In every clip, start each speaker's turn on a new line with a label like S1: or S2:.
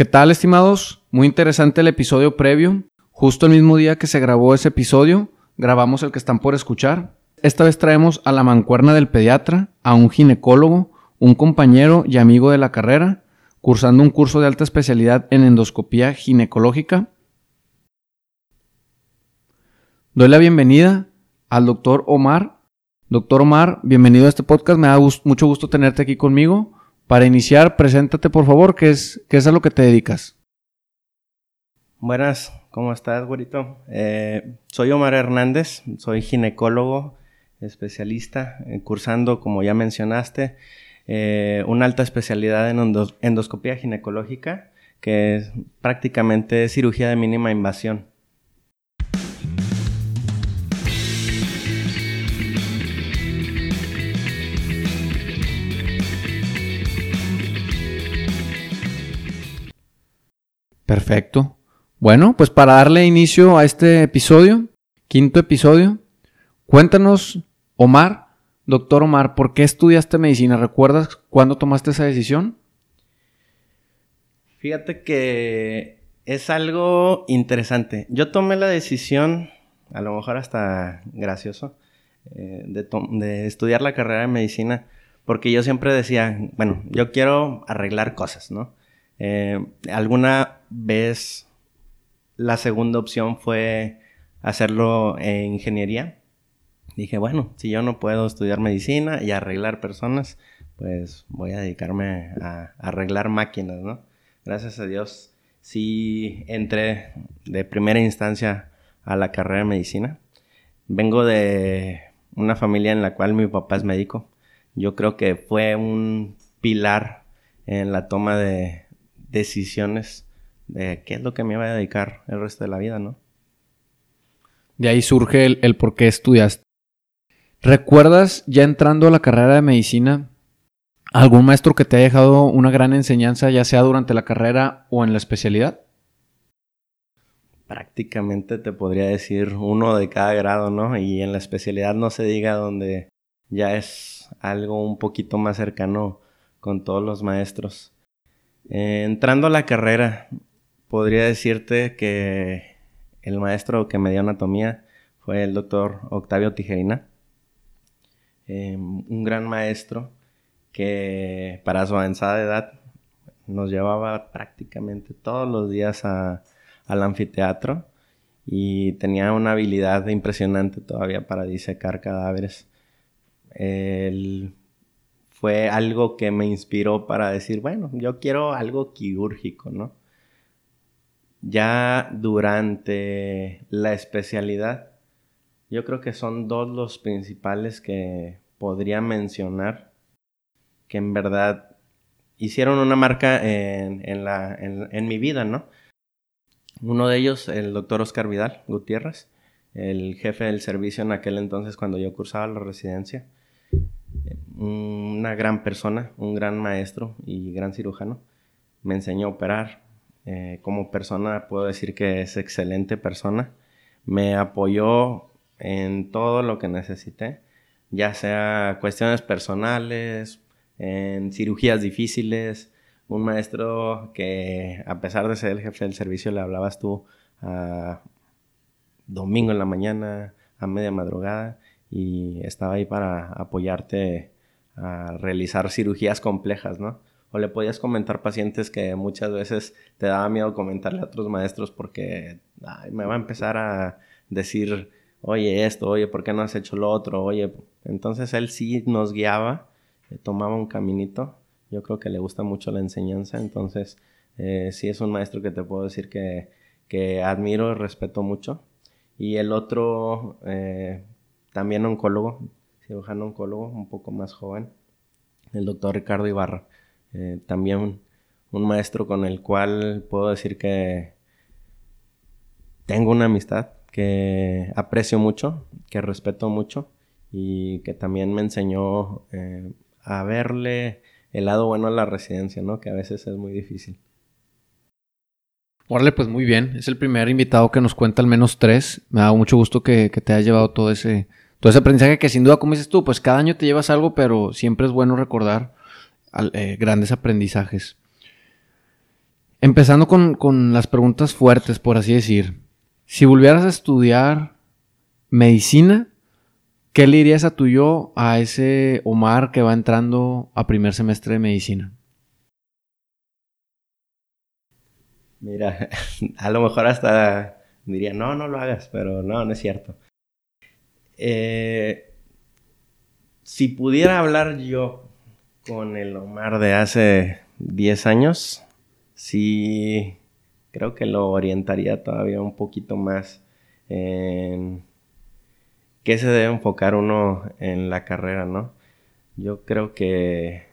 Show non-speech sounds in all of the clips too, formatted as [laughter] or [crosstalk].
S1: ¿Qué tal, estimados? Muy interesante el episodio previo. Justo el mismo día que se grabó ese episodio, grabamos el que están por escuchar. Esta vez traemos a la mancuerna del pediatra, a un ginecólogo, un compañero y amigo de la carrera, cursando un curso de alta especialidad en endoscopía ginecológica. Doy la bienvenida al doctor Omar. Doctor Omar, bienvenido a este podcast. Me da mucho gusto tenerte aquí conmigo. Para iniciar, preséntate por favor, ¿qué es, qué es a lo que te dedicas?
S2: Buenas, ¿cómo estás, güerito? Eh, soy Omar Hernández, soy ginecólogo, especialista, eh, cursando, como ya mencionaste, eh, una alta especialidad en endoscopía ginecológica, que es prácticamente cirugía de mínima invasión.
S1: Perfecto. Bueno, pues para darle inicio a este episodio, quinto episodio, cuéntanos, Omar, doctor Omar, ¿por qué estudiaste medicina? ¿Recuerdas cuándo tomaste esa decisión?
S2: Fíjate que es algo interesante. Yo tomé la decisión, a lo mejor hasta gracioso, eh, de, estudiar la carrera de medicina, porque yo siempre decía, bueno, yo quiero arreglar cosas, ¿no? Eh, alguna vez la segunda opción fue hacerlo en ingeniería. Dije, bueno, si yo no puedo estudiar medicina y arreglar personas, pues voy a dedicarme a, arreglar máquinas, ¿no? Gracias a Dios sí entré de primera instancia a la carrera de medicina. Vengo de una familia en la cual mi papá es médico. Yo creo que fue un pilar en la toma de decisiones de qué es lo que me iba a dedicar el resto de la vida, ¿no?
S1: De ahí surge el, por qué estudiaste. ¿Recuerdas ya entrando a la carrera de medicina algún maestro que te haya dejado una gran enseñanza, ya sea durante la carrera o en la especialidad?
S2: Prácticamente te podría decir uno de cada grado, ¿no? Y en la especialidad no se diga donde ya es algo un poquito más cercano con todos los maestros. Eh, entrando a la carrera, podría decirte que el maestro que me dio anatomía fue el doctor Octavio Tijerina, em, un gran maestro que para su avanzada edad nos llevaba prácticamente todos los días al anfiteatro y tenía una habilidad impresionante todavía para disecar cadáveres. fue algo que me inspiró para decir, bueno, yo quiero algo quirúrgico, ¿no? Ya durante la especialidad, yo creo que son dos los principales que podría mencionar que en verdad hicieron una marca en, mi vida, ¿no? Uno de ellos, el doctor Oscar Vidal Gutiérrez, el jefe del servicio en aquel entonces cuando yo cursaba la residencia. Una gran persona, un gran maestro y gran cirujano. Me enseñó a operar, eh, como persona puedo decir que es excelente persona. Me apoyó en todo lo que necesité, ya sea cuestiones personales, en cirugías difíciles. Un maestro que a pesar de ser el jefe del servicio le hablabas tú domingo en la mañana, a media madrugada y estaba ahí para apoyarte a realizar cirugías complejas, ¿no? O le podías comentar pacientes que muchas veces te daba miedo comentarle a otros maestros porque me va a empezar a decir, oye esto, oye, ¿por qué no has hecho lo otro? Oye, entonces él sí nos guiaba, eh, tomaba un caminito, yo creo que le gusta mucho la enseñanza, entonces eh, sí es un maestro que te puedo decir que, que admiro y respeto mucho. Y el otro, eh, también oncólogo, cirujano oncólogo, un poco más joven, el doctor Ricardo Ibarra. Eh, también un, maestro con el cual puedo decir que tengo una amistad que aprecio mucho, que respeto mucho y que también me enseñó eh, a verle el lado bueno a la residencia, ¿no? Que a veces es muy difícil.
S1: Órale, pues muy bien. Es el primer invitado que nos cuenta al menos tres. Me da mucho gusto que, que te haya llevado todo ese, todo ese aprendizaje que sin duda, como dices tú, pues cada año te llevas algo, pero siempre es bueno recordar eh, grandes aprendizajes. Empezando con, con las preguntas fuertes, por así decir. Si volvieras a estudiar medicina, ¿qué le dirías a tu yo, a ese Omar que va entrando a primer semestre de medicina?
S2: Mira, [laughs] a lo mejor hasta diría, no, no lo hagas, pero no, no es cierto. Eh, si pudiera hablar yo con el Omar de hace 10 años, sí creo que lo orientaría todavía un poquito más en qué se debe enfocar uno en la carrera, ¿no? Yo creo que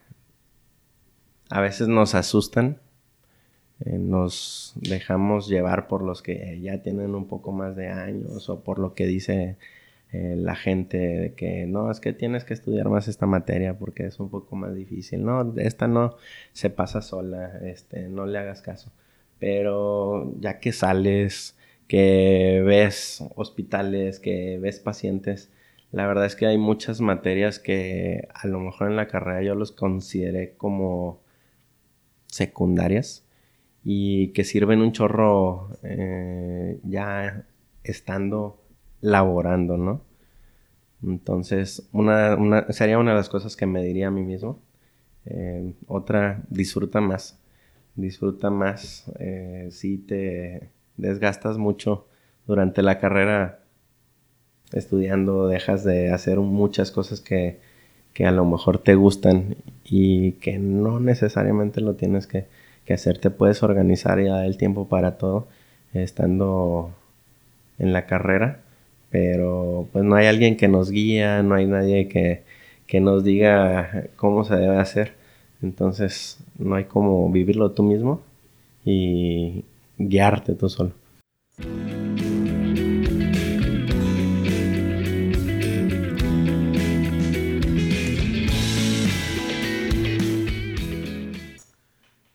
S2: a veces nos asustan eh, nos dejamos llevar por los que ya tienen un poco más de años o por lo que dice eh, la gente de que no, es que tienes que estudiar más esta materia porque es un poco más difícil. No, esta no se pasa sola, este, no le hagas caso. Pero ya que sales, que ves hospitales, que ves pacientes, la verdad es que hay muchas materias que a lo mejor en la carrera yo los consideré como secundarias y que sirven un chorro eh, ya estando laborando, ¿no? Entonces, una, sería una de las cosas que me diría a mí mismo. Eh, otra, disfruta más. Disfruta más. Eh, si te desgastas mucho durante la carrera estudiando, dejas de hacer muchas cosas que, que a lo mejor te gustan y que no necesariamente lo tienes que que hacer, te puedes organizar y dar el tiempo para todo estando en la carrera, pero pues no hay alguien que nos guía, no hay nadie que, que nos diga cómo se debe hacer, entonces no hay como vivirlo tú mismo y guiarte tú solo.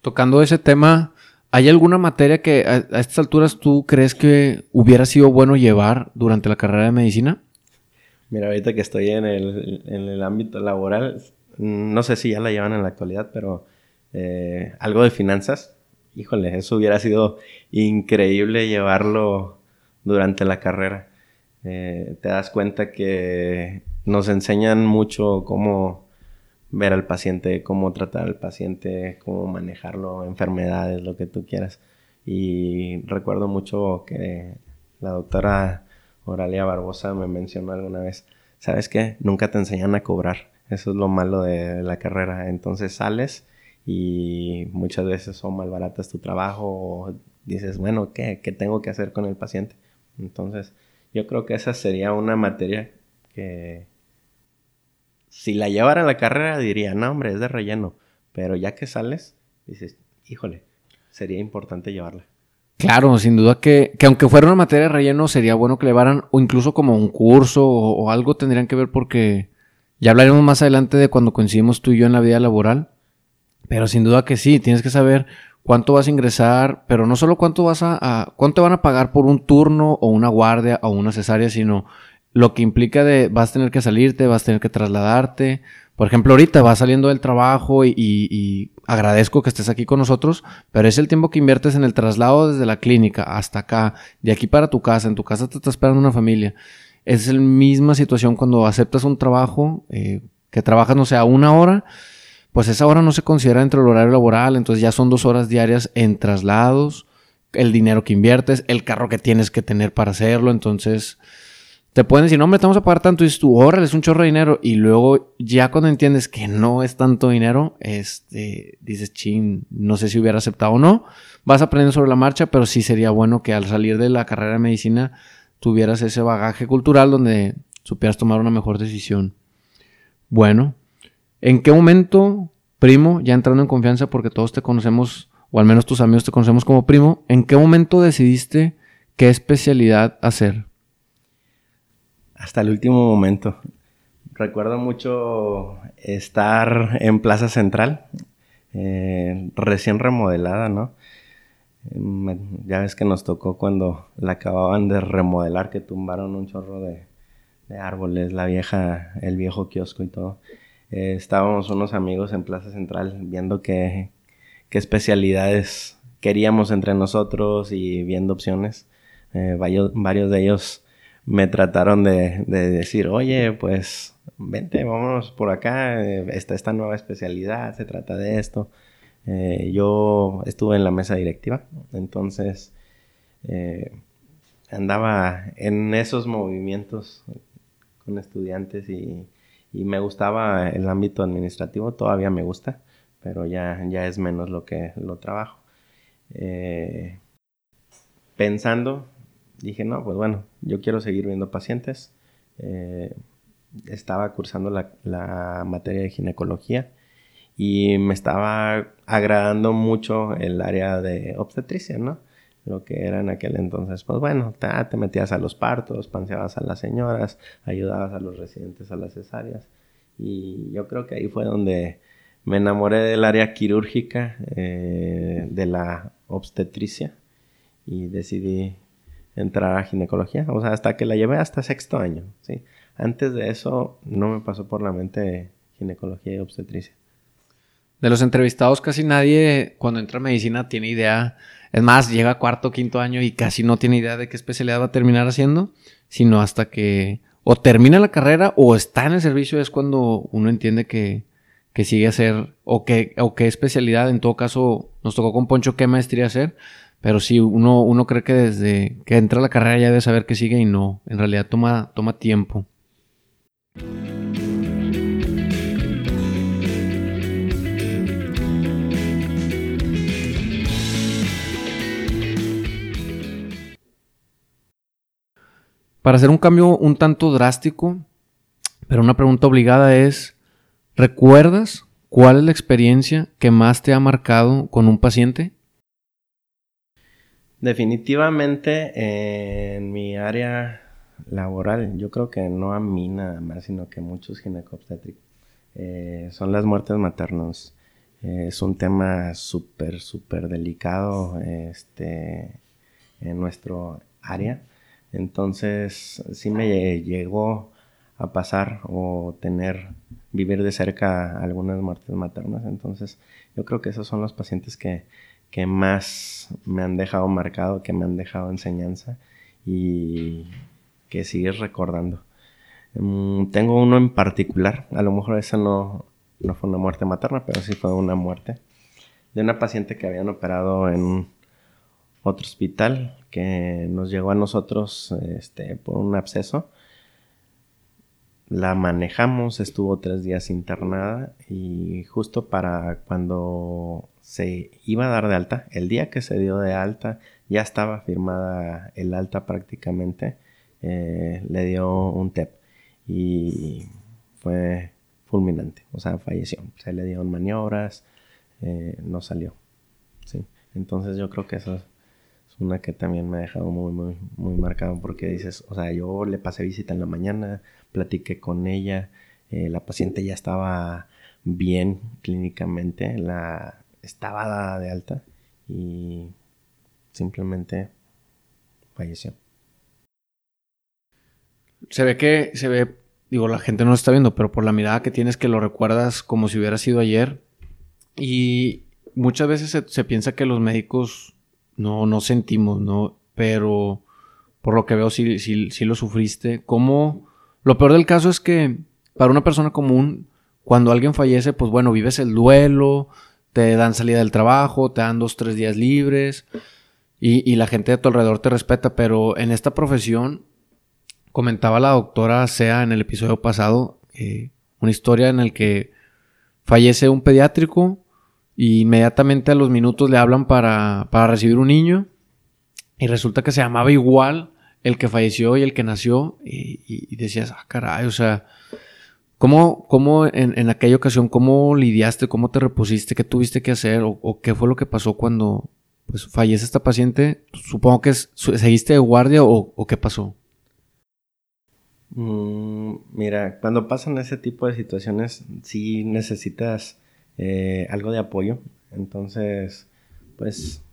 S1: Tocando ese tema, ¿hay alguna materia que a, estas alturas tú crees que hubiera sido bueno llevar durante la carrera de medicina?
S2: Mira, ahorita que estoy en el, ámbito laboral, no sé si ya la llevan en la actualidad, pero eh, algo de finanzas, híjole, eso hubiera sido increíble llevarlo durante la carrera. Eh, te das cuenta que nos enseñan mucho cómo ver al paciente, cómo tratar al paciente, cómo manejarlo, enfermedades, lo que tú quieras. Y recuerdo mucho que la doctora Oralia Barbosa me mencionó alguna vez, ¿sabes qué? Nunca te enseñan a cobrar. Eso es lo malo de la carrera. Entonces sales y muchas veces o malbaratas tu trabajo o dices, bueno, ¿qué? ¿Qué tengo que hacer con el paciente? Entonces, yo creo que esa sería una materia que si la llevara a la carrera diría, no, hombre, es de relleno. Pero ya que sales, dices, híjole, sería importante llevarla.
S1: Claro, sin duda que, que aunque fuera una materia de relleno, sería bueno que le llevaran, o incluso como un curso o, algo tendrían que ver porque ya hablaremos más adelante de cuando coincidimos tú y yo en la vida laboral. Pero sin duda que sí, tienes que saber cuánto vas a ingresar, pero no solo cuánto vas a, a cuánto van a pagar por un turno o una guardia o una cesárea, sino lo que implica de vas a tener que salirte, vas a tener que trasladarte. Por ejemplo, ahorita vas saliendo del trabajo y, agradezco que estés aquí con nosotros, pero es el tiempo que inviertes en el traslado desde la clínica hasta acá, de aquí para tu casa, en tu casa te está esperando una familia. Es la misma situación cuando aceptas un trabajo eh, que trabajas, no sé, a una hora, pues esa hora no se considera dentro del horario laboral, entonces ya son dos horas diarias en traslados, el dinero que inviertes, el carro que tienes que tener para hacerlo, entonces te pueden decir, no, hombre, estamos a pagar tanto. Y dices tú, órale, es un chorro de dinero. Y luego, ya cuando entiendes que no es tanto dinero, este, dices, chin, no sé si hubiera aceptado o no. Vas aprendiendo sobre la marcha, pero sí sería bueno que al salir de la carrera de medicina tuvieras ese bagaje cultural donde supieras tomar una mejor decisión. Bueno, ¿en qué momento, primo, ya entrando en confianza, porque todos te conocemos, o al menos tus amigos te conocemos como primo, ¿en qué momento decidiste qué especialidad hacer?
S2: Hasta el último momento. Recuerdo mucho estar en Plaza Central, eh, recién remodelada, ¿no? ya ves que nos tocó cuando la acababan de remodelar, que tumbaron un chorro de, árboles, la vieja, el viejo kiosco y todo. Eh, estábamos unos amigos en Plaza Central viendo qué, especialidades queríamos entre nosotros y viendo opciones. Eh, varios, de ellos me trataron de, decir, oye, pues vente, vámonos por acá, eh, está esta nueva especialidad, se trata de esto. Eh, yo estuve en la mesa directiva, entonces andaba en esos movimientos con estudiantes y, y, me gustaba el ámbito administrativo, todavía me gusta, pero ya, ya es menos lo que lo trabajo. pensando dije, no, pues bueno, yo quiero seguir viendo pacientes. Eh, estaba cursando la, materia de ginecología y me estaba agradando mucho el área de obstetricia, ¿no? Lo que era en aquel entonces, pues bueno, te, metías a los partos, panseabas a las señoras, ayudabas a los residentes a las cesáreas. Y yo creo que ahí fue donde me enamoré del área quirúrgica, eh, de la obstetricia, y decidí entrar a ginecología. O sea, hasta que la llevé hasta sexto año, ¿sí? Antes de eso no me pasó por la mente ginecología y obstetricia.
S1: De los entrevistados casi nadie cuando entra a medicina tiene idea. Es más, llega cuarto o quinto año y casi no tiene idea de qué especialidad va a terminar haciendo, sino hasta que o termina la carrera o está en el servicio es cuando uno entiende que, que sigue a hacer o, que, o qué especialidad. En todo caso, nos tocó con Poncho qué maestría hacer. Pero sí, uno, uno cree que desde que entra a la carrera ya debe saber qué sigue y no. En realidad toma, toma tiempo. Para hacer un cambio un tanto drástico, pero una pregunta obligada es, ¿recuerdas cuál es la experiencia que más te ha marcado con un paciente?
S2: Definitivamente en mi área laboral, yo creo que no a mí nada más, sino que muchos ginecobstétricos, eh, son las muertes maternas. Eh, es un tema súper, súper delicado este, en nuestro área. Entonces, sí me llegó a pasar o tener, vivir de cerca algunas muertes maternas. Entonces, yo creo que esos son los pacientes que, que más me han dejado marcado, que me han dejado enseñanza y que sigues recordando. Mm, tengo uno en particular, a lo mejor esa no, no fue una muerte materna, pero sí fue una muerte de una paciente que habían operado en otro hospital que nos llegó a nosotros este, por un absceso. La manejamos, estuvo tres días internada y justo para cuando se iba a dar de alta. El día que se dio de alta, ya estaba firmada el alta prácticamente. Eh, le dio un TEP y fue fulminante, o sea, falleció. Se le dieron maniobras, eh, no salió. ¿sí? Entonces yo creo que eso es una que también me ha dejado muy, muy, muy marcado porque dices, o sea, yo le pasé visita en la mañana, platiqué con ella, eh, la paciente ya estaba bien clínicamente, la, estaba dada de alta y simplemente falleció.
S1: Se ve que, se ve, digo, la gente no lo está viendo, pero por la mirada que tienes que lo recuerdas como si hubiera sido ayer. Y muchas veces se, piensa que los médicos no, no sentimos, ¿no? Pero por lo que veo sí, sí lo sufriste. ¿Cómo? Lo peor del caso es que para una persona común, cuando alguien fallece, pues bueno, vives el duelo, te dan salida del trabajo, te dan dos, tres días libres y, la gente de tu alrededor te respeta, pero en esta profesión, comentaba la doctora Sea en el episodio pasado, una historia en la que fallece un pediátrico y inmediatamente a los minutos le hablan para, para recibir un niño y resulta que se llamaba igual el que falleció y el que nació y, y decías, ah, caray, o sea, ¿Cómo, cómo en, en, aquella ocasión, cómo lidiaste, cómo te repusiste, qué tuviste que hacer o, qué fue lo que pasó cuando pues, fallece esta paciente? Supongo que seguiste de guardia o, qué pasó.
S2: Mm, mira, cuando pasan ese tipo de situaciones, sí necesitas eh, algo de apoyo. Entonces, pues,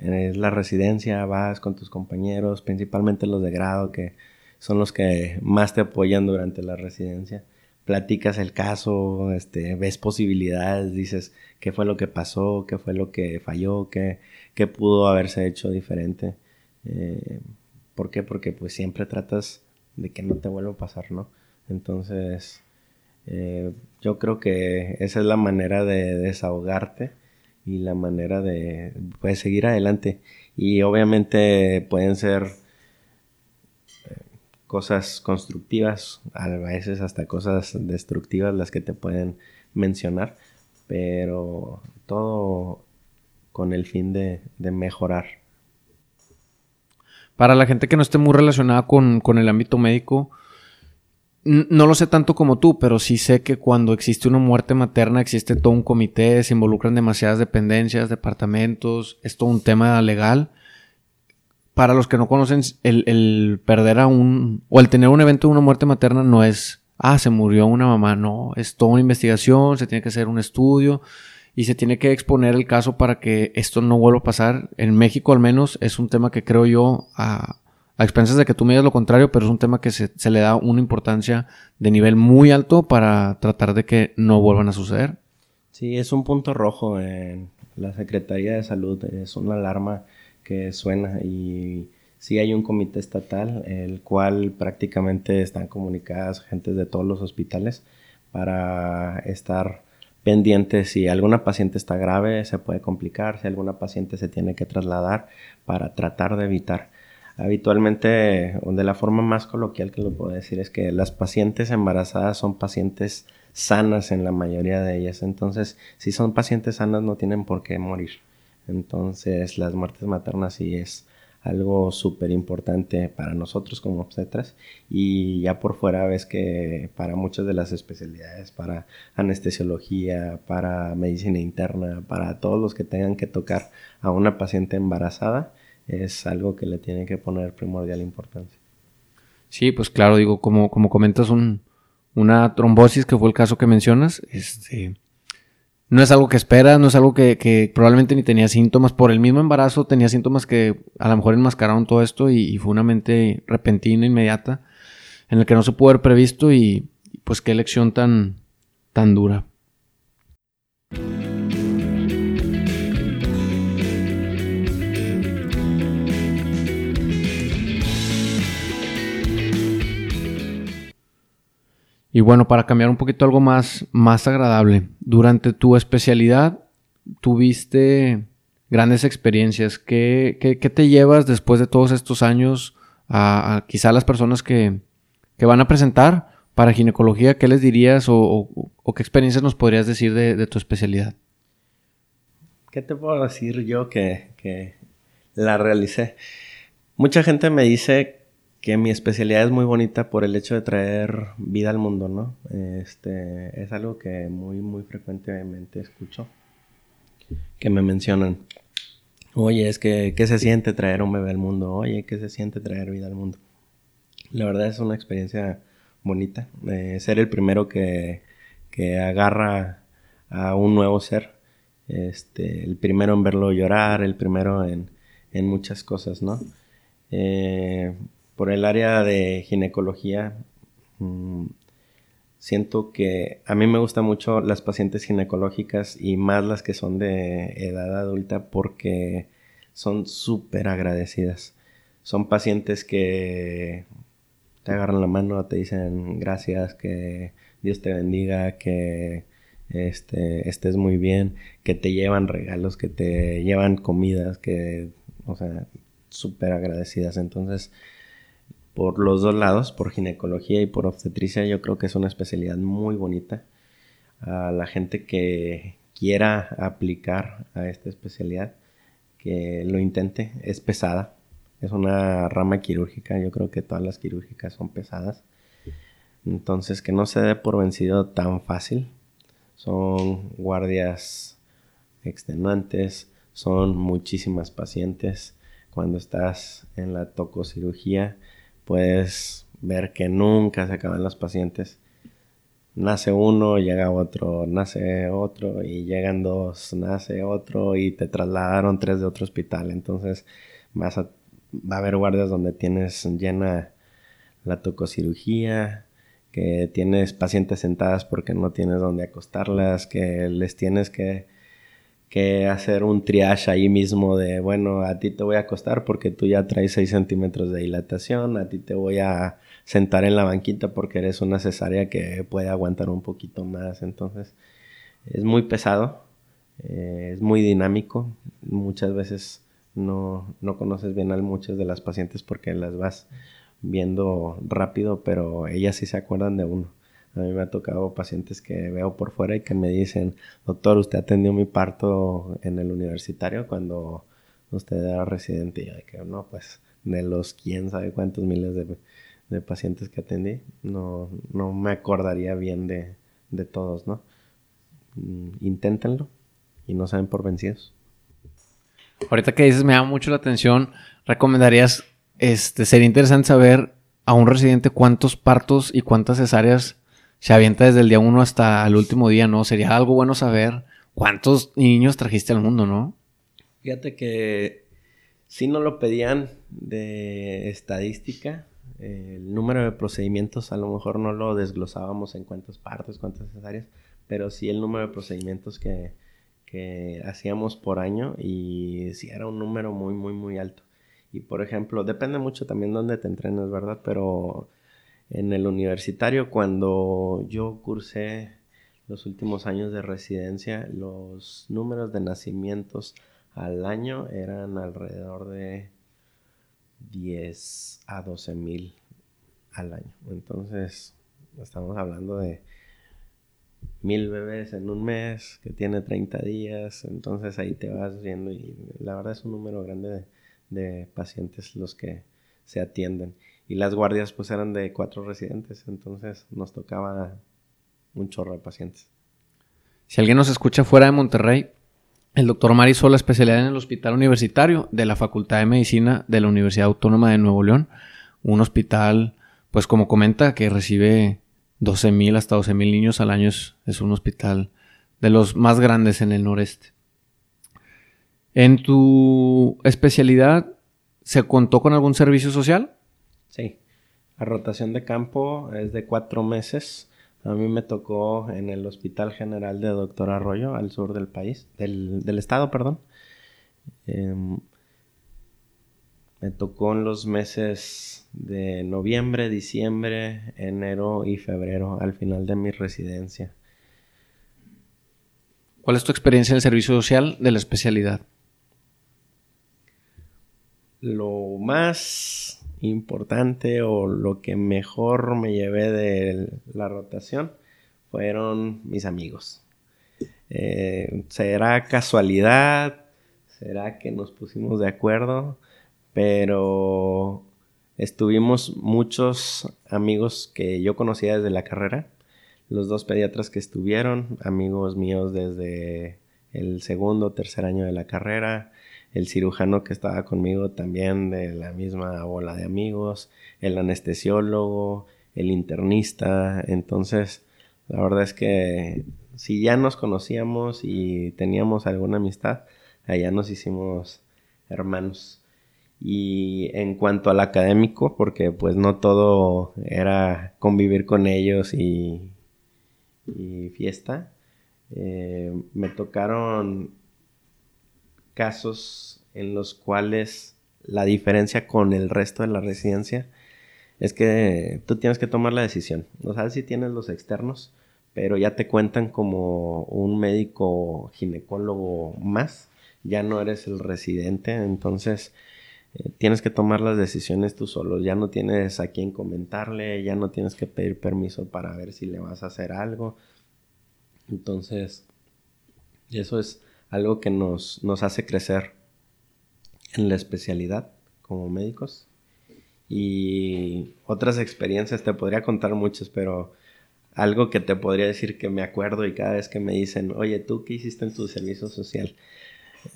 S2: es la residencia, vas con tus compañeros, principalmente los de grado, que son los que más te apoyan durante la residencia platicas el caso, este, ves posibilidades, dices qué fue lo que pasó, qué fue lo que falló, qué, pudo haberse hecho diferente. Eh, ¿Por qué? Porque pues siempre tratas de que no te vuelva a pasar, ¿no? Entonces, eh, yo creo que esa es la manera de desahogarte y la manera de pues, seguir adelante. Y obviamente pueden ser cosas constructivas, a veces hasta cosas destructivas las que te pueden mencionar, pero todo con el fin de, mejorar.
S1: Para la gente que no esté muy relacionada con, con el ámbito médico, no lo sé tanto como tú, pero sí sé que cuando existe una muerte materna existe todo un comité, se involucran demasiadas dependencias, departamentos, es todo un tema legal. Para los que no conocen, el, perder a un, o el tener un evento de una muerte materna no es, ah, se murió una mamá, no, es toda una investigación, se tiene que hacer un estudio y se tiene que exponer el caso para que esto no vuelva a pasar. En México al menos es un tema que creo yo a a expensas de que tú me digas lo contrario, pero es un tema que se, le da una importancia de nivel muy alto para tratar de que no vuelvan a suceder.
S2: Sí, es un punto rojo en la Secretaría de Salud, es una alarma que suena y sí hay un comité estatal, el cual prácticamente están comunicadas gentes de todos los hospitales para estar pendientes si alguna paciente está grave, se puede complicar, si alguna paciente se tiene que trasladar para tratar de evitar Habitualmente, de la forma más coloquial que lo puedo decir, es que las pacientes embarazadas son pacientes sanas en la mayoría de ellas. Entonces, si son pacientes sanas, no tienen por qué morir. Entonces, las muertes maternas sí es algo súper importante para nosotros como obstetras y ya por fuera ves que para muchas de las especialidades, para anestesiología, para medicina interna, para todos los que tengan que tocar a una paciente embarazada, es algo que le tiene que poner primordial importancia.
S1: Sí, pues claro, digo, como, como comentas, un, una trombosis, que fue el caso que mencionas, este, no es algo que esperas, no es algo que, probablemente ni tenía síntomas. Por el mismo embarazo tenía síntomas que a lo mejor enmascararon todo esto y, fue una mente repentina, inmediata, en el que no se pudo haber previsto y pues qué elección tan, tan dura. Y bueno, para cambiar un poquito algo más, más agradable, durante tu especialidad tuviste grandes experiencias. ¿Qué, te llevas después de todos estos años a, quizá las personas que, van a presentar para ginecología? ¿Qué les dirías o, qué experiencias nos podrías decir de, tu especialidad?
S2: ¿Qué te puedo decir yo que, que la realicé? Mucha gente me dice que mi especialidad es muy bonita por el hecho de traer vida al mundo, ¿no? Este, es algo que muy, muy frecuentemente escucho. Que me mencionan, oye, es que, ¿qué se siente traer un bebé al mundo? Oye, ¿qué se siente traer vida al mundo? La verdad es una experiencia bonita. Eh, ser el primero que, que agarra a un nuevo ser. Este, el primero en verlo llorar, el primero en, en muchas cosas, ¿no? Eh, por el área de ginecología, mm, siento que a mí me gustan mucho las pacientes ginecológicas y más las que son de edad adulta porque son súper agradecidas. Son pacientes que te agarran la mano, te dicen gracias, que Dios te bendiga, que este, estés muy bien, que te llevan regalos, que te llevan comidas, que, o sea, súper agradecidas. Entonces, por los dos lados, por ginecología y por obstetricia, yo creo que es una especialidad muy bonita. A la gente que quiera aplicar a esta especialidad, que lo intente, es pesada, es una rama quirúrgica, yo creo que todas las quirúrgicas son pesadas. Entonces, que no se dé por vencido tan fácil. Son guardias extenuantes, son muchísimas pacientes. Cuando estás en la tococirugía, puedes ver que nunca se acaban los pacientes. Nace uno, llega otro, nace otro y llegan dos, nace otro y te trasladaron tres de otro hospital. Entonces vas va a haber guardias donde tienes llena la tococirugía, que tienes pacientes sentadas porque no tienes dónde acostarlas, que les tienes que, que hacer un triage ahí mismo de, bueno, a ti te voy a acostar porque tú ya traes 6 centímetros de dilatación, a ti te voy a sentar en la banquita porque eres una cesárea que puede aguantar un poquito más. Entonces, es muy pesado, eh, es muy dinámico. Muchas veces no, no conoces bien a muchas de las pacientes porque las vas viendo rápido, pero ellas sí se acuerdan de uno. A mí me ha tocado pacientes que veo por fuera y que me dicen, doctor, usted atendió mi parto en el universitario cuando usted era residente. Y yo que no, pues de los quién sabe cuántos miles de, pacientes que atendí, no, no me acordaría bien de, de todos, ¿no? Mm, inténtenlo y no saben por vencidos.
S1: Ahorita que dices me llama mucho la atención, ¿recomendarías este, sería interesante saber a un residente cuántos partos y cuántas cesáreas se avienta desde el día uno hasta el último día, ¿no? Sería algo bueno saber cuántos niños trajiste al mundo, ¿no?
S2: Fíjate que si no lo pedían de estadística, el número de procedimientos a lo mejor no lo desglosábamos en cuántos partos, cuántas cesáreas, pero sí el número de procedimientos que, que hacíamos por año y sí era un número muy, muy, muy alto. Y por ejemplo, depende mucho también dónde te entrenes, ¿verdad? Pero en el universitario, cuando yo cursé los últimos años de residencia, los números de nacimientos al año eran alrededor de 10 a 12 mil al año. Entonces, estamos hablando de mil bebés en un mes, que tiene 30 días, entonces ahí te vas viendo y la verdad es un número grande de, de pacientes los que se atienden. Y las guardias pues eran de cuatro residentes, entonces nos tocaba un chorro de pacientes.
S1: Si alguien nos escucha fuera de Monterrey, el doctor Mari la especialidad en el Hospital Universitario de la Facultad de Medicina de la Universidad Autónoma de Nuevo León. Un hospital, pues como comenta, que recibe 12 mil hasta 12 mil niños al año. es un hospital de los más grandes en el noreste. ¿En tu especialidad se contó con algún servicio social?
S2: Sí. La rotación de campo es de cuatro meses. A mí me tocó en el Hospital General de Doctor Arroyo, al sur del país, del, estado, perdón. Em, me tocó en los meses de noviembre, diciembre, enero y febrero, al final de mi residencia.
S1: ¿Cuál es tu experiencia en el servicio social de la especialidad?
S2: lo más importante o lo que mejor me llevé de la rotación fueron mis amigos. Eh, ¿Será casualidad? ¿Será que nos pusimos de acuerdo? Pero estuvimos muchos amigos que yo conocía desde la carrera. Los dos pediatras que estuvieron, amigos míos desde el segundo tercer año de la carrera, el cirujano que estaba conmigo también de la misma bola de amigos, el anestesiólogo, el internista. Entonces, la verdad es que si ya nos conocíamos y teníamos alguna amistad, allá nos hicimos hermanos. Y en cuanto al académico, porque pues no todo era convivir con ellos y, fiesta, eh, me tocaron casos en los cuales la diferencia con el resto de la residencia es que tú tienes que tomar la decisión. No sabes si tienes los externos, pero ya te cuentan como un médico ginecólogo más. Ya no eres el residente, entonces eh, tienes que tomar las decisiones tú solo. Ya no tienes a quién comentarle, ya no tienes que pedir permiso para ver si le vas a hacer algo. Entonces, eso es algo que nos, nos hace crecer en la especialidad como médicos. Y otras experiencias, te podría contar muchas, pero algo que te podría decir que me acuerdo y cada vez que me dicen, oye, ¿tú qué hiciste en tu servicio social?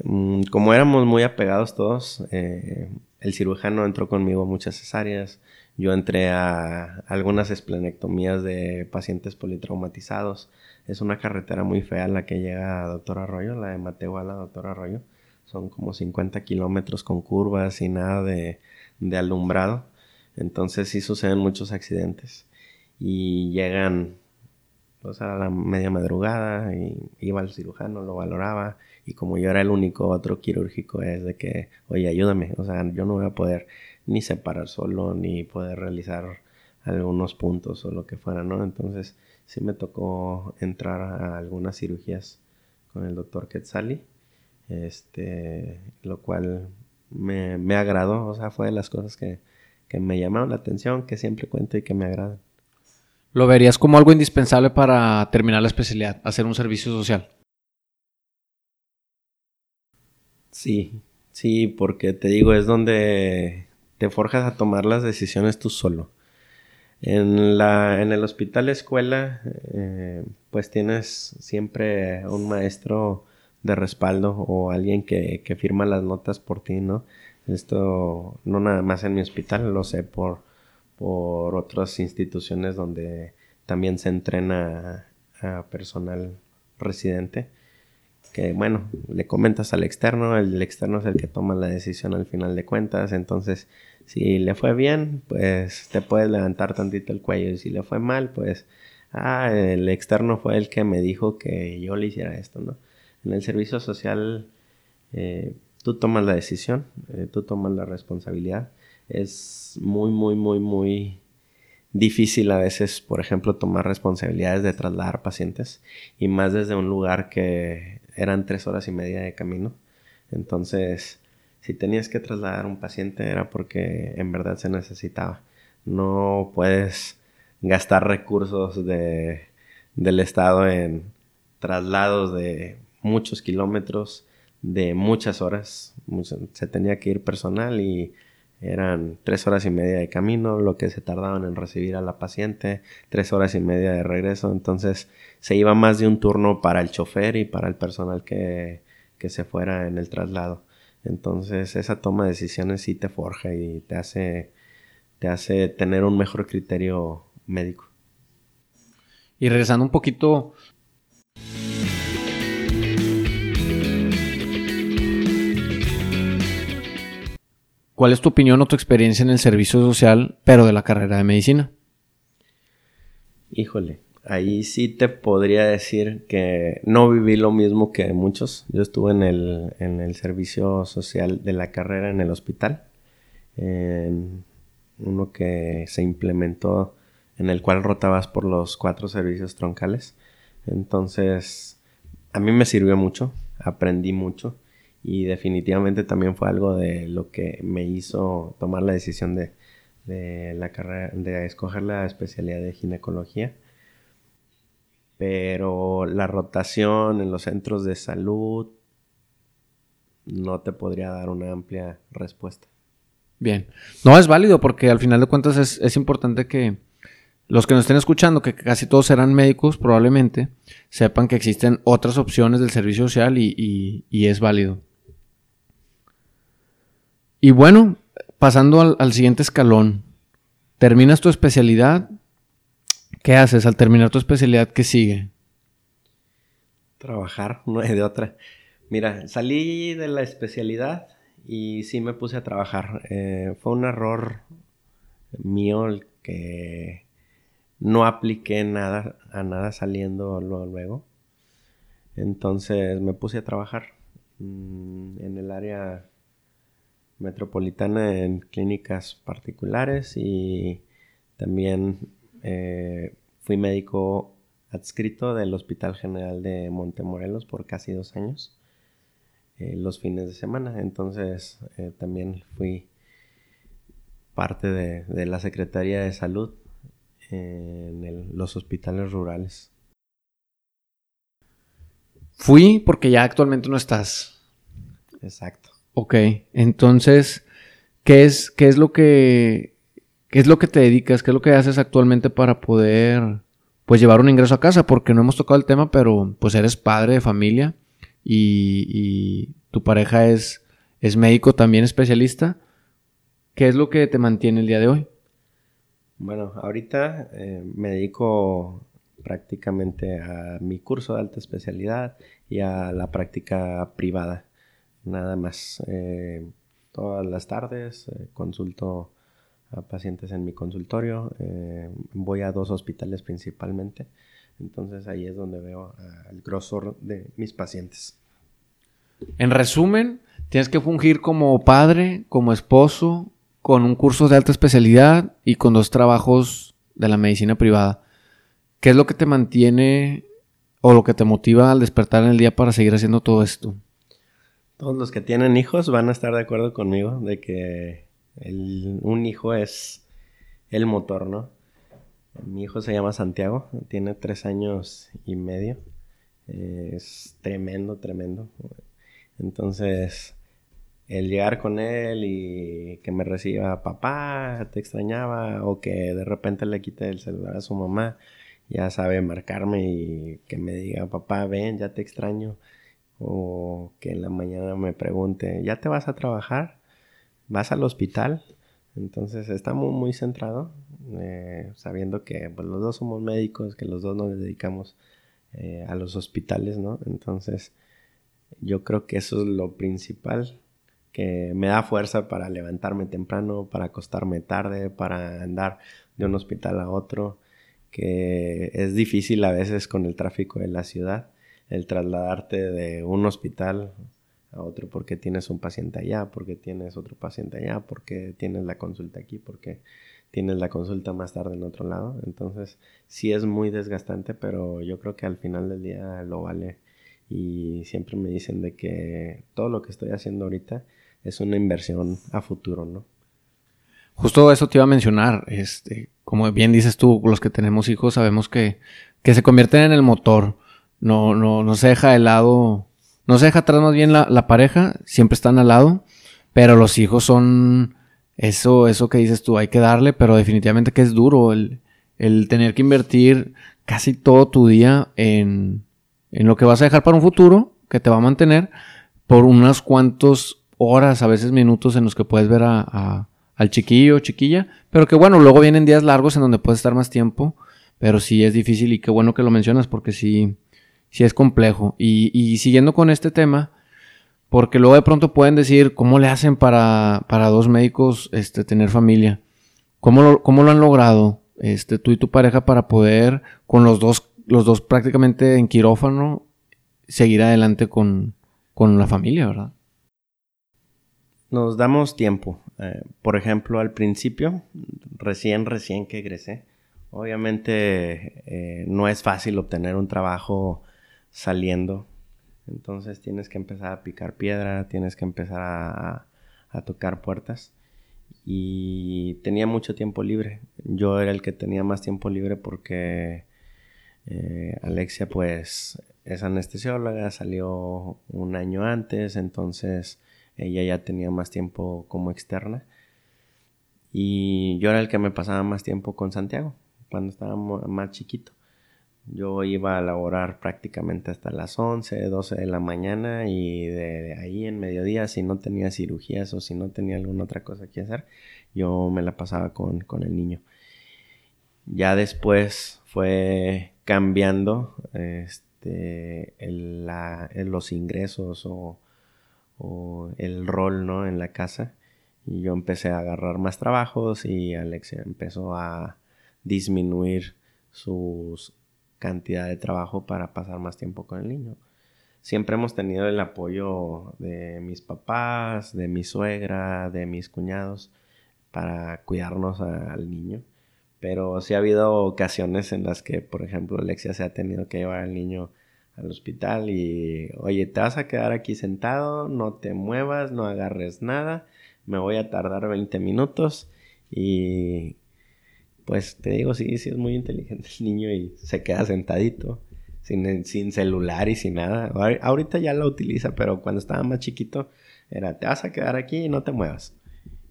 S2: Mm, como éramos muy apegados todos, eh, el cirujano entró conmigo a muchas cesáreas, yo entré a algunas esplenectomías de pacientes politraumatizados. Es una carretera muy fea la que llega a Doctor Arroyo, la de Mateo a la Doctor Arroyo. Son como 50 kilómetros con curvas y nada de, alumbrado. Entonces sí suceden muchos accidentes. y llegan a la media madrugada y iba al cirujano, lo valoraba y como yo era el único otro quirúrgico es de que, oye, ayúdame, o sea, yo no voy a poder ni separar solo ni poder realizar algunos puntos o lo que fuera, ¿no? Entonces sí me tocó entrar a algunas cirugías con el doctor Quetzali, este, lo cual me, me agradó, o sea, fue de las cosas que, que me llamaron la atención, que siempre cuento y que me agradan.
S1: ¿Lo verías como algo indispensable para terminar la especialidad, hacer un servicio social?
S2: Sí, sí, porque te digo, es donde te forjas a tomar las decisiones tú solo. En, la, en el hospital escuela, eh, pues tienes siempre un maestro de respaldo o alguien que, que firma las notas por ti, ¿no? Esto no nada más en mi hospital, lo sé por, por otras instituciones donde también se entrena a, personal residente. Que bueno, le comentas al externo, el externo es el que toma la decisión al final de cuentas. Entonces, si le fue bien, pues te puedes levantar tantito el cuello. Y si le fue mal, pues, ah, el externo fue el que me dijo que yo le hiciera esto, ¿no? En el servicio social, eh, tú tomas la decisión, eh, tú tomas la responsabilidad es muy, muy, muy, muy difícil a veces, por ejemplo, tomar responsabilidades de trasladar pacientes y más desde un lugar que eran tres horas y media de camino. Entonces, si tenías que trasladar un paciente era porque en verdad se necesitaba. No puedes gastar recursos de, del Estado en traslados de muchos kilómetros, de muchas horas. se tenía que ir personal y eran tres horas y media de camino, lo que se tardaban en recibir a la paciente, tres horas y media de regreso. Entonces se iba más de un turno para el chofer y para el personal que, que se fuera en el traslado. Entonces esa toma de decisiones sí te forja y te hace, te hace tener un mejor criterio médico.
S1: Y regresando un poquito ¿Cuál es tu opinión o tu experiencia en el servicio social, pero de la carrera de medicina?
S2: Híjole, ahí sí te podría decir que no viví lo mismo que muchos. Yo estuve en el, en el servicio social de la carrera en el hospital, uno que se implementó en el cual rotabas por los cuatro servicios troncales. Entonces, a mí me sirvió mucho, aprendí mucho y definitivamente también fue algo de lo que me hizo tomar la decisión de, la carrera, de escoger la especialidad de ginecología. Pero la rotación en los centros de salud no te podría dar una amplia respuesta.
S1: Bien. No es válido porque al final de cuentas es, importante que los que nos estén escuchando, que casi todos serán médicos probablemente, sepan que existen otras opciones del servicio social y es válido. Y bueno, pasando al, siguiente escalón, terminas tu especialidad. ¿Qué haces al terminar tu especialidad? ¿Qué sigue?
S2: Trabajar, [laughs] no hay de otra. Mira, salí de la especialidad y sí me puse a trabajar. Eh, fue un error mío el que no apliqué nada a nada saliendo luego. Entonces me puse a trabajar mm, en el área metropolitana en clínicas particulares y también eh, fui médico adscrito del Hospital General de Montemorelos por casi dos años, eh, los fines de semana. Entonces eh, también fui parte de, la Secretaría de Salud en los hospitales rurales.
S1: Fui porque ya actualmente no estás.
S2: Exacto.
S1: Ok, entonces, ¿qué es, qué es lo que qué es lo que te dedicas? ¿Qué es lo que haces actualmente para poder pues llevar un ingreso a casa? Porque no hemos tocado el tema, pero pues eres padre de familia y, tu pareja es, es médico también especialista. ¿Qué es lo que te mantiene el día de hoy?
S2: Bueno, ahorita eh, me dedico prácticamente a mi curso de alta especialidad y a la práctica privada nada más. Eh, todas las tardes eh, consulto a pacientes en mi consultorio. Eh, voy a dos hospitales principalmente. Entonces ahí es donde veo el grosor de mis pacientes.
S1: En resumen, tienes que fungir como padre, como esposo, con un curso de alta especialidad y con dos trabajos de la medicina privada. ¿Qué es lo que te mantiene o lo que te motiva al despertar en el día para seguir haciendo todo esto?
S2: Todos los que tienen hijos van a estar de acuerdo conmigo de que un hijo es el motor, ¿no? Mi hijo se llama Santiago, tiene tres años y medio. Es tremendo, tremendo. Entonces, el llegar con él y que me reciba, papá, te extrañaba, o que de repente le quite el celular a su mamá, ya sabe marcarme y que me diga, papá, ven, ya te extraño. O que en la mañana me pregunte, ¿ya te vas a trabajar? ¿Vas al hospital? Entonces estamos muy centrados, eh, sabiendo que pues, los dos somos médicos, que los dos nos dedicamos eh, a los hospitales, ¿no? Entonces yo creo que eso es lo principal que me da fuerza para levantarme temprano, para acostarme tarde, para andar de un hospital a otro, que es difícil a veces con el tráfico de la ciudad, el trasladarte de un hospital a otro porque tienes un paciente allá, porque tienes otro paciente allá, porque tienes la consulta aquí, porque tienes la consulta más tarde en otro lado. Entonces, sí es muy desgastante, pero yo creo que al final del día lo vale. Y siempre me dicen de que todo lo que estoy haciendo ahorita es una inversión a futuro, ¿no?
S1: Justo eso te iba a mencionar. Este, como bien dices tú, los que tenemos hijos sabemos que, que se convierten en el motor. No, no, no se deja de lado no se deja atrás más bien la, pareja, siempre están al lado, pero los hijos son eso, eso que dices tú, hay que darle, pero definitivamente que es duro el, tener que invertir casi todo tu día en, en lo que vas a dejar para un futuro, que te va a mantener, por unas cuantas horas, a veces minutos en los que puedes ver a, al chiquillo chiquilla, pero que bueno, luego vienen días largos en donde puedes estar más tiempo, pero sí es difícil y qué bueno que lo mencionas porque sí, sí es complejo. Y, siguiendo con este tema, porque luego de pronto pueden decir, ¿cómo le hacen para, para dos médicos este, tener familia? ¿Cómo lo, ¿Cómo lo han logrado este, tú y tu pareja para poder, con los dos, los dos prácticamente en quirófano, seguir adelante con, con la familia, verdad?
S2: Nos damos tiempo. Eh, por ejemplo, al principio, recién, recién que egresé, obviamente eh, no es fácil obtener un trabajo saliendo. Entonces tienes que empezar a picar piedra, tienes que empezar a, tocar puertas. Y tenía mucho tiempo libre. Yo era el que tenía más tiempo libre porque eh, Alexia pues es anestesióloga, salió un año antes, entonces ella ya tenía más tiempo como externa. Y yo era el que me pasaba más tiempo con Santiago, cuando estaba más chiquito. Yo iba a laborar prácticamente hasta las 11, 12 de la mañana y de ahí en mediodía, si no tenía cirugías o si no tenía alguna otra cosa que hacer, yo me la pasaba con, el niño. Ya después fue cambiando este, los ingresos o, o, el rol ¿no? en la casa. Y yo empecé a agarrar más trabajos y Alexia empezó a disminuir sus cantidad de trabajo para pasar más tiempo con el niño. Siempre hemos tenido el apoyo de mis papás, de mi suegra, de mis cuñados para cuidarnos al niño. Pero sí ha habido ocasiones en las que, por ejemplo, Alexia se ha tenido que llevar al niño al hospital y, oye, te vas a quedar aquí sentado, no te muevas, no agarres nada, me voy a tardar 20 minutos y pues te digo, sí, sí es muy inteligente el niño y se queda sentadito, sin, sin celular y sin nada. Ahorita ya lo utiliza, pero cuando estaba más chiquito era, te vas a quedar aquí y no te muevas.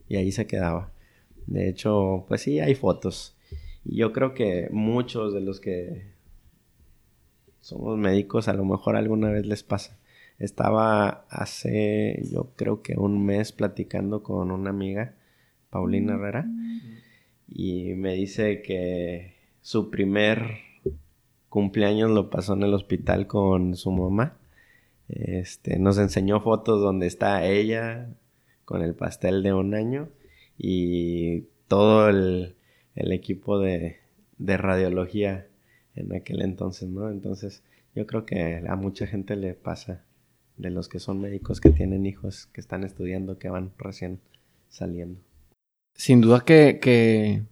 S2: Y ahí se quedaba. De hecho, pues sí, hay fotos. Y yo creo que muchos de los que somos médicos, a lo mejor alguna vez les pasa. Estaba hace, yo creo que un mes platicando con una amiga, Paulina Herrera y me dice que su primer cumpleaños lo pasó en el hospital con su mamá. Este, nos enseñó fotos donde está ella con el pastel de un año y todo el, equipo de, de, radiología en aquel entonces, ¿no? Entonces, yo creo que a mucha gente le pasa de los que son médicos que tienen hijos, que están estudiando, que van recién saliendo.
S1: Sin duda que, que,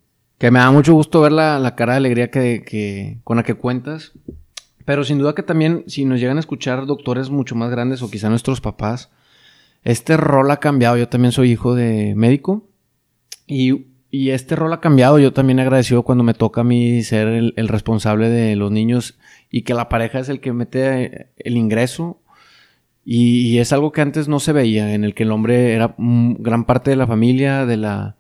S1: me da mucho gusto ver la, la cara de alegría que, que, con la que cuentas. Pero sin duda que también, si nos llegan a escuchar doctores mucho más grandes o quizá nuestros papás, este rol ha cambiado. Yo también soy hijo de médico y, y este rol ha cambiado. Yo también he agradecido cuando me toca a mí ser el, responsable de los niños y que la pareja es el que mete el ingreso. Y, es algo que antes no se veía, en el que el hombre era gran parte de la familia, de la,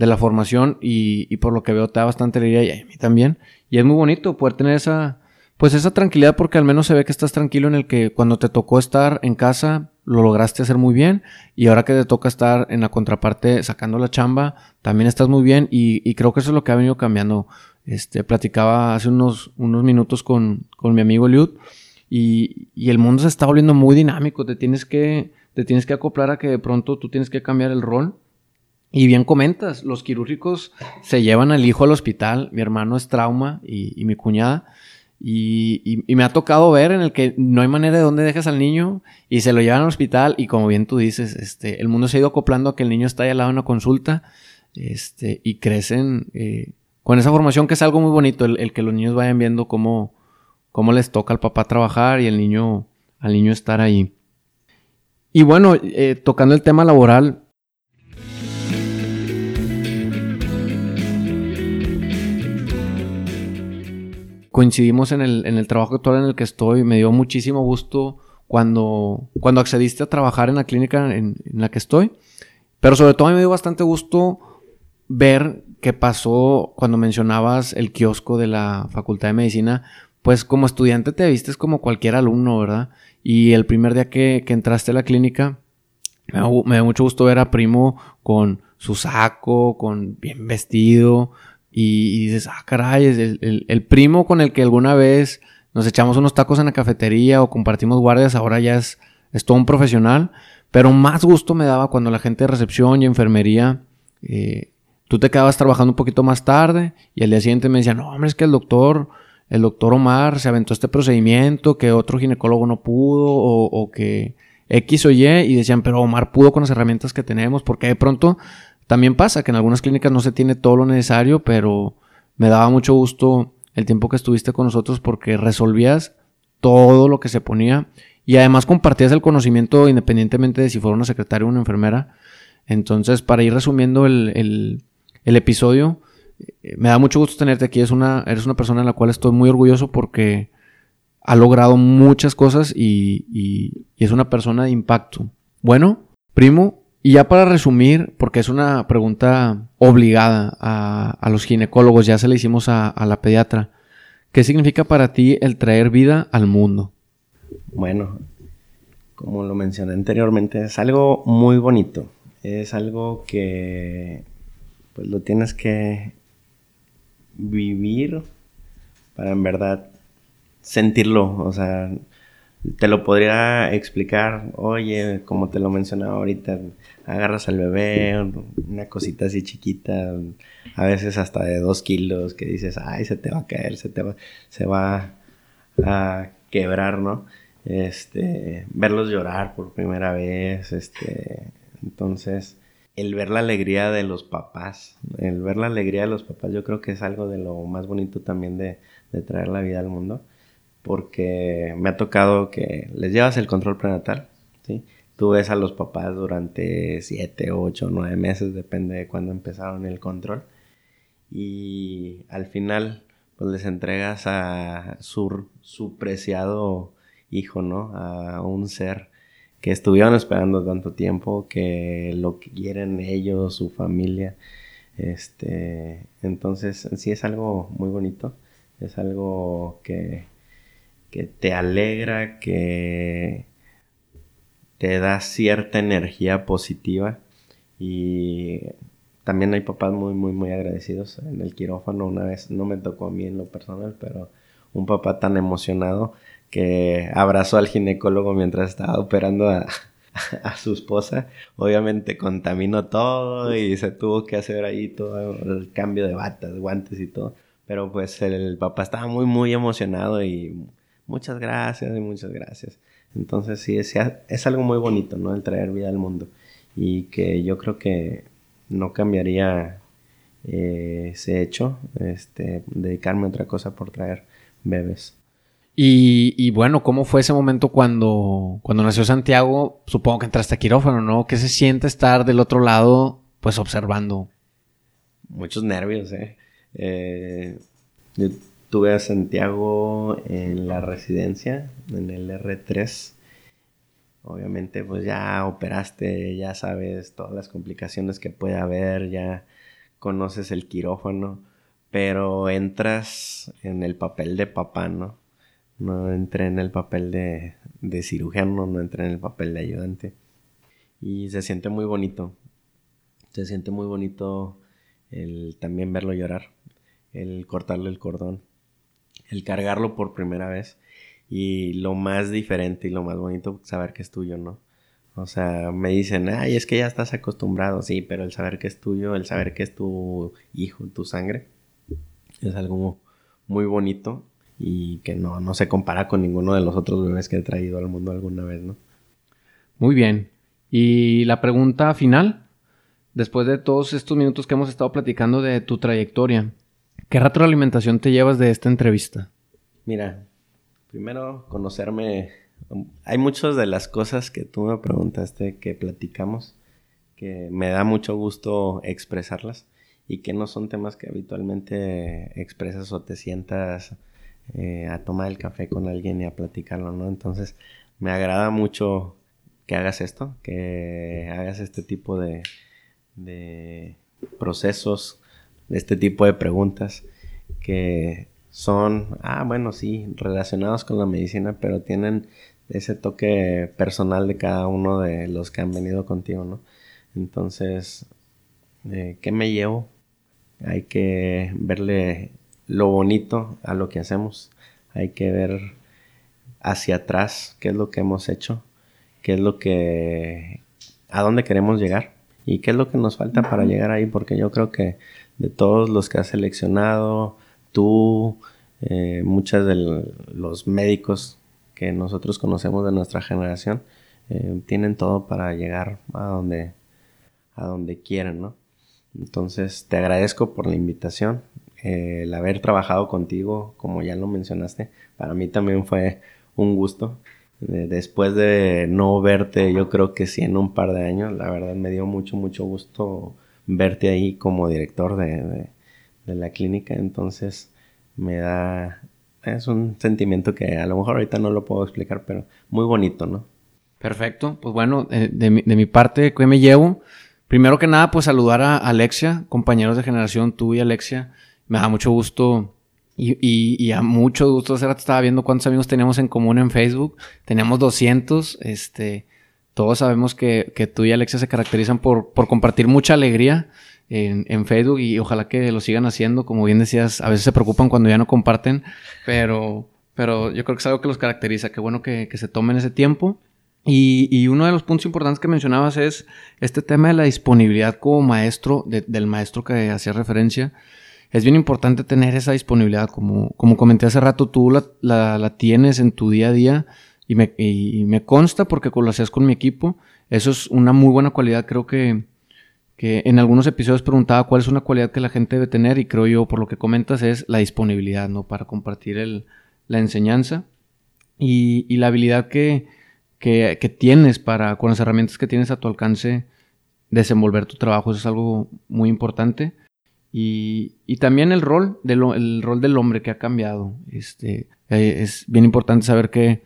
S1: de la formación y, y por lo que veo te da bastante alegría y a mí también. Y es muy bonito poder tener esa, pues esa tranquilidad porque al menos se ve que estás tranquilo en el que cuando te tocó estar en casa lo lograste hacer muy bien y ahora que te toca estar en la contraparte sacando la chamba, también estás muy bien y, creo que eso es lo que ha venido cambiando. Este, platicaba hace unos, unos minutos con, con mi amigo Liud y, y, el mundo se está volviendo muy dinámico, te tienes, que, te tienes que acoplar a que de pronto tú tienes que cambiar el rol. Y bien comentas, los quirúrgicos se llevan al hijo al hospital, mi hermano es trauma y, mi cuñada. Y, y, me ha tocado ver en el que no hay manera de dónde dejas al niño y se lo llevan al hospital y como bien tú dices, este, el mundo se ha ido acoplando a que el niño está ahí al lado de una consulta este, y crecen eh, con esa formación que es algo muy bonito, el, que los niños vayan viendo cómo, cómo les toca al papá trabajar y el niño, al niño estar ahí. Y bueno, eh, tocando el tema laboral, coincidimos en el, en el trabajo actual en el que estoy. Me dio muchísimo gusto cuando, cuando accediste a trabajar en la clínica en, la que estoy. Pero sobre todo me dio bastante gusto ver qué pasó cuando mencionabas el kiosco de la Facultad de Medicina. Pues como estudiante te vistes como cualquier alumno, ¿verdad? Y el primer día que, entraste a la clínica, me, me dio mucho gusto ver a Primo con su saco, con bien vestido, y, dices, ah, caray, es el, primo con el que alguna vez nos echamos unos tacos en la cafetería o compartimos guardias, ahora ya es, es todo un profesional. Pero más gusto me daba cuando la gente de recepción y enfermería, eh, tú te quedabas trabajando un poquito más tarde y al día siguiente me decían, no, hombre, es que el doctor, el doctor Omar se aventó este procedimiento que otro ginecólogo no pudo o, o que X o Y y decían, pero Omar pudo con las herramientas que tenemos porque de pronto también pasa que en algunas clínicas no se tiene todo lo necesario, pero me daba mucho gusto el tiempo que estuviste con nosotros porque resolvías todo lo que se ponía y además compartías el conocimiento independientemente de si fuera una secretaria o una enfermera. Entonces, para ir resumiendo el, episodio, eh, me da mucho gusto tenerte aquí. Es una, eres una persona en la cual estoy muy orgulloso porque ha logrado muchas cosas y, y es una persona de impacto. Bueno, primo, y ya para resumir, porque es una pregunta obligada a, los ginecólogos, ya se la hicimos a, la pediatra, ¿qué significa para ti el traer vida al mundo?
S2: Bueno, como lo mencioné anteriormente, es algo muy bonito. Es algo que pues lo tienes que vivir para en verdad sentirlo. O sea, te lo podría explicar, oye, como te lo mencionaba ahorita, agarras al bebé, una cosita así chiquita, a veces hasta de dos kilos, que dices, ay, se te va a caer, se te va, se va a quebrar, ¿no? Este, verlos llorar por primera vez, este, entonces, el ver la alegría de los papás, el ver la alegría de los papás, yo creo que es algo de lo más bonito también de, de traer la vida al mundo porque me ha tocado que les llevas el control prenatal, ¿sí? Tú ves a los papás durante 7, 8, 9 meses, depende de cuándo empezaron el control. Y al final, pues les entregas a su, preciado hijo, ¿no? A un ser que estuvieron esperando tanto tiempo, que lo quieren ellos, su familia. Este, entonces, sí es algo muy bonito. Es algo que que te alegra, que te da cierta energía positiva y también hay papás muy, muy, muy agradecidos. En el quirófano una vez, no me tocó a mí en lo personal, pero un papá tan emocionado que abrazó al ginecólogo mientras estaba operando a, [laughs] a su esposa, obviamente contaminó todo y se tuvo que hacer ahí todo el cambio de batas, guantes y todo. Pero pues el papá estaba muy, muy emocionado y muchas gracias y muchas gracias. Entonces sí, es, es algo muy bonito, ¿no? El traer vida al mundo. Y que yo creo que no cambiaría eh, ese hecho, este, dedicarme a otra cosa por traer bebés.
S1: Y, bueno, ¿cómo fue ese momento cuando, cuando nació Santiago? Supongo que entraste a quirófano, ¿no? ¿Qué se siente estar del otro lado, pues observando?
S2: Muchos nervios, ¿eh? eh yo tuve a Santiago en la residencia, en el R3. Obviamente, pues ya operaste, ya sabes todas las complicaciones que puede haber, ya conoces el quirófano, pero entras en el papel de papá, ¿no? No entré en el papel de, de cirujano, no entré en el papel de ayudante. Y se siente muy bonito. Se siente muy bonito el también verlo llorar, el cortarle el cordón, el cargarlo por primera vez. Y lo más diferente y lo más bonito, saber que es tuyo, ¿no? O sea, me dicen, ay, es que ya estás acostumbrado, sí, pero el saber que es tuyo, el saber que es tu hijo, tu sangre, es algo muy bonito y que no, no se compara con ninguno de los otros bebés que he traído al mundo alguna vez, ¿no?
S1: Muy bien. Y la pregunta final, después de todos estos minutos que hemos estado platicando de tu trayectoria, ¿qué retroalimentación te llevas de esta entrevista?
S2: Mira, primero conocerme. Hay muchas de las cosas que tú me preguntaste que platicamos que me da mucho gusto expresarlas y que no son temas que habitualmente expresas o te sientas eh, a tomar el café con alguien y a platicarlo, ¿no? Entonces, me agrada mucho que hagas esto, que hagas este tipo de procesos, este tipo de preguntas que son, ah, bueno, sí, relacionados con la medicina, pero tienen ese toque personal de cada uno de los que han venido contigo, ¿no? Entonces, eh, ¿qué me llevo? Hay que verle lo bonito a lo que hacemos. Hay que ver hacia atrás qué es lo que hemos hecho, qué es lo que, a dónde queremos llegar y qué es lo que nos falta para llegar ahí, porque yo creo que de todos los que has seleccionado, tú, eh, muchos de los médicos que nosotros conocemos de nuestra generación, eh, tienen todo para llegar a donde, a donde quieren, ¿no? Entonces, te agradezco por la invitación el haber trabajado contigo, como ya lo mencionaste, para mí también fue un gusto. Después de no verte, yo creo que sí en un par de años, la verdad me dio mucho, mucho gusto verte ahí como director de, la clínica. Entonces me da, es un sentimiento que a lo mejor ahorita no lo puedo explicar, pero muy bonito, ¿no?
S1: Perfecto, pues bueno, eh, de, mi, de mi parte, ¿qué me llevo? Primero que nada, pues saludar a Alexia, compañeros de generación, tú y Alexia me da mucho gusto y, y, a mucho gusto. Hace rato estaba viendo cuántos amigos tenemos en común en Facebook. Tenemos 200. Este, todos sabemos que, que tú y Alexia se caracterizan por, por compartir mucha alegría en, en, Facebook y ojalá que lo sigan haciendo. Como bien decías, a veces se preocupan cuando ya no comparten, pero, pero yo creo que es algo que los caracteriza. Qué bueno que, que se tomen ese tiempo. Y, y, uno de los puntos importantes que mencionabas es este tema de la disponibilidad como maestro, del maestro que hacía referencia es bien importante tener esa disponibilidad. Como, como comenté hace rato, tú la, la, tienes en tu día a día y me, y me consta porque lo hacías con mi equipo. Eso es una muy buena cualidad. Creo que, que en algunos episodios preguntaba cuál es una cualidad que la gente debe tener y creo yo, por lo que comentas, es la disponibilidad, ¿no? Para compartir el, la enseñanza y, y la habilidad que, que, que, tienes para, con las herramientas que tienes a tu alcance, desenvolver tu trabajo. Eso es algo muy importante. Y, y también el rol, el rol del hombre que ha cambiado. Este, eh, es bien importante saber que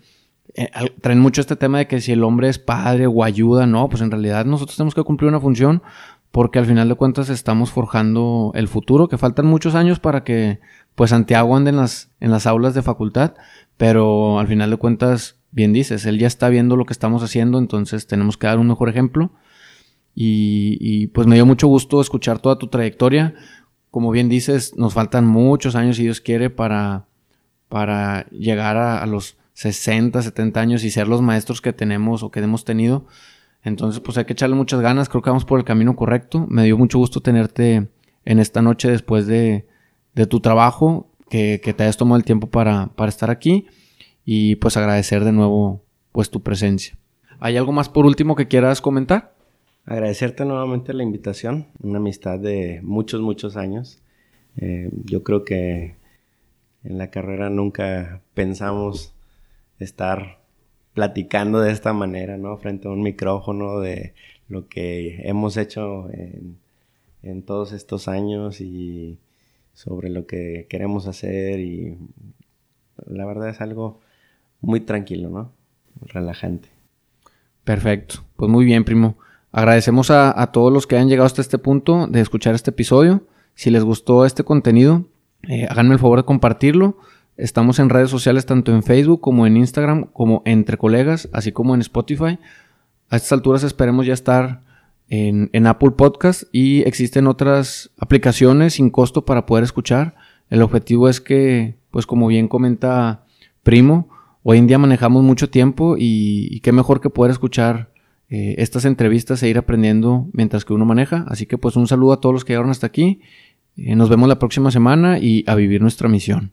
S1: eh, traen mucho este tema de que si el hombre es padre o ayuda, no, pues en realidad nosotros tenemos que cumplir una función porque al final de cuentas estamos forjando el futuro, que faltan muchos años para que pues Santiago ande en las, en las aulas de facultad, pero al final de cuentas, bien dices, él ya está viendo lo que estamos haciendo, entonces tenemos que dar un mejor ejemplo y, pues me dio mucho gusto escuchar toda tu trayectoria. Como bien dices, nos faltan muchos años, si Dios quiere, para, para llegar a, los 60, 70 años y ser los maestros que tenemos o que hemos tenido. Entonces, pues hay que echarle muchas ganas, creo que vamos por el camino correcto. Me dio mucho gusto tenerte en esta noche después de, tu trabajo, que, te hayas tomado el tiempo para, para estar aquí y pues agradecer de nuevo pues tu presencia. ¿Hay algo más por último que quieras comentar?
S2: Agradecerte nuevamente la invitación, una amistad de muchos, muchos años. Eh, yo creo que en la carrera nunca pensamos estar platicando de esta manera, ¿no? Frente a un micrófono de lo que hemos hecho en, en todos estos años y sobre lo que queremos hacer y la verdad es algo muy tranquilo, ¿no? Relajante.
S1: Perfecto. Pues muy bien, primo. Agradecemos a, todos los que han llegado hasta este punto de escuchar este episodio. Si les gustó este contenido, eh, háganme el favor de compartirlo. Estamos en redes sociales tanto en Facebook como en Instagram, como entre colegas, así como en Spotify. A estas alturas esperemos ya estar en, Apple Podcast y existen otras aplicaciones sin costo para poder escuchar. El objetivo es que, pues como bien comenta Primo, hoy en día manejamos mucho tiempo y, qué mejor que poder escuchar eh, estas entrevistas e ir aprendiendo mientras que uno maneja. Así que pues un saludo a todos los que llegaron hasta aquí. Eh, nos vemos la próxima semana y a vivir nuestra misión.